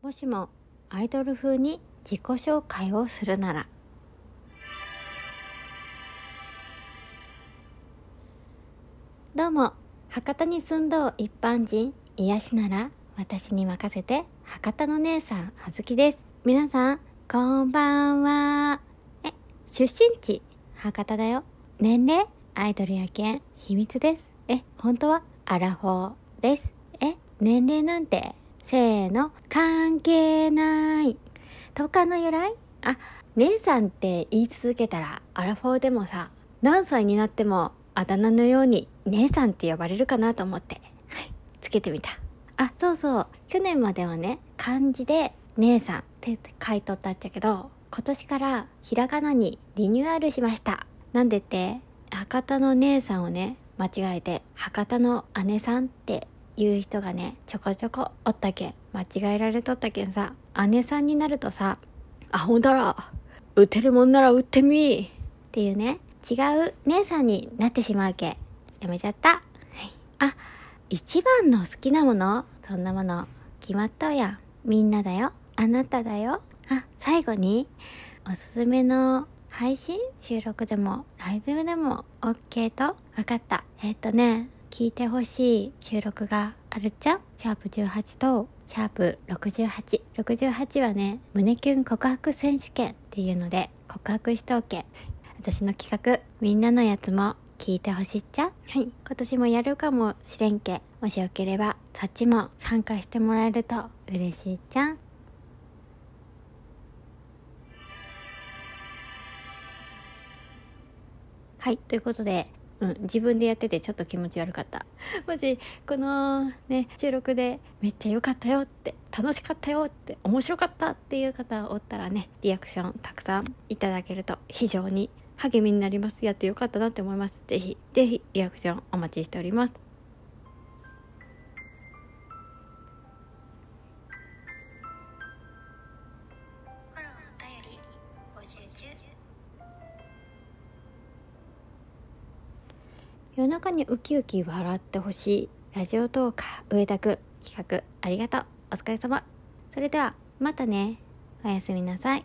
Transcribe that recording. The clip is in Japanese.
もしもアイドル風に自己紹介をするなら。どうも博多に住んどう一般人癒しなら私に任せて博多の姉さんあずきです。皆さんこんばんは。え出身地博多だよ。年齢アイドルやけん秘密です。え本当はアラフォーです。え年齢なんてせーの。関係ない。10日の由来？あ姉さんって言い続けたらアラフォーでもさ何歳になってもあだ名のように姉さんって呼ばれるかなと思って、はい、つけてみた。あそうそう。去年まではね漢字で姉さんって書いとったっちゃけど今年からひらがなにリニューアルしました。なんでって？博多の姉さんをね間違えて博多の姉さんっていう人がねちょこちょこおったけん。間違えられとったけんさ。姉さんになるとさあほんだら。打てるもんなら打ってみ。っていうね。違う姉さんになってしまうけやめちゃった、はい、あ一番の好きなもの。そんなもの。決まったやん。みんなだよ。あなただよ。あ最後におすすめの配信？収録でもライブでも OK と？分かった。えっ、とね。聞いてほしい収録があるっちゃ？シャープ18とシャープ68。68はね、胸キュン告白選手権っていうので告白しとけ。私の企画、みんなのやつも聞いてほしいっちゃ？はい。今年もやるかもしれんけ。もしよければ、そっちも参加してもらえると嬉しいっちゃん。はい。ということで、うん、自分でやっててちょっと気持ち悪かった。もし、このね、収録でめっちゃ良かったよって、楽しかったよって、面白かったっていう方おったらね、リアクションたくさんいただけると非常に励みになります。やって良かったなって思います。ぜひ、ぜひリアクションお待ちしております。夜中にウキウキ笑ってほしいラジオトーカー上田くん企画ありがとう。お疲れ様。それではまたね。おやすみなさい。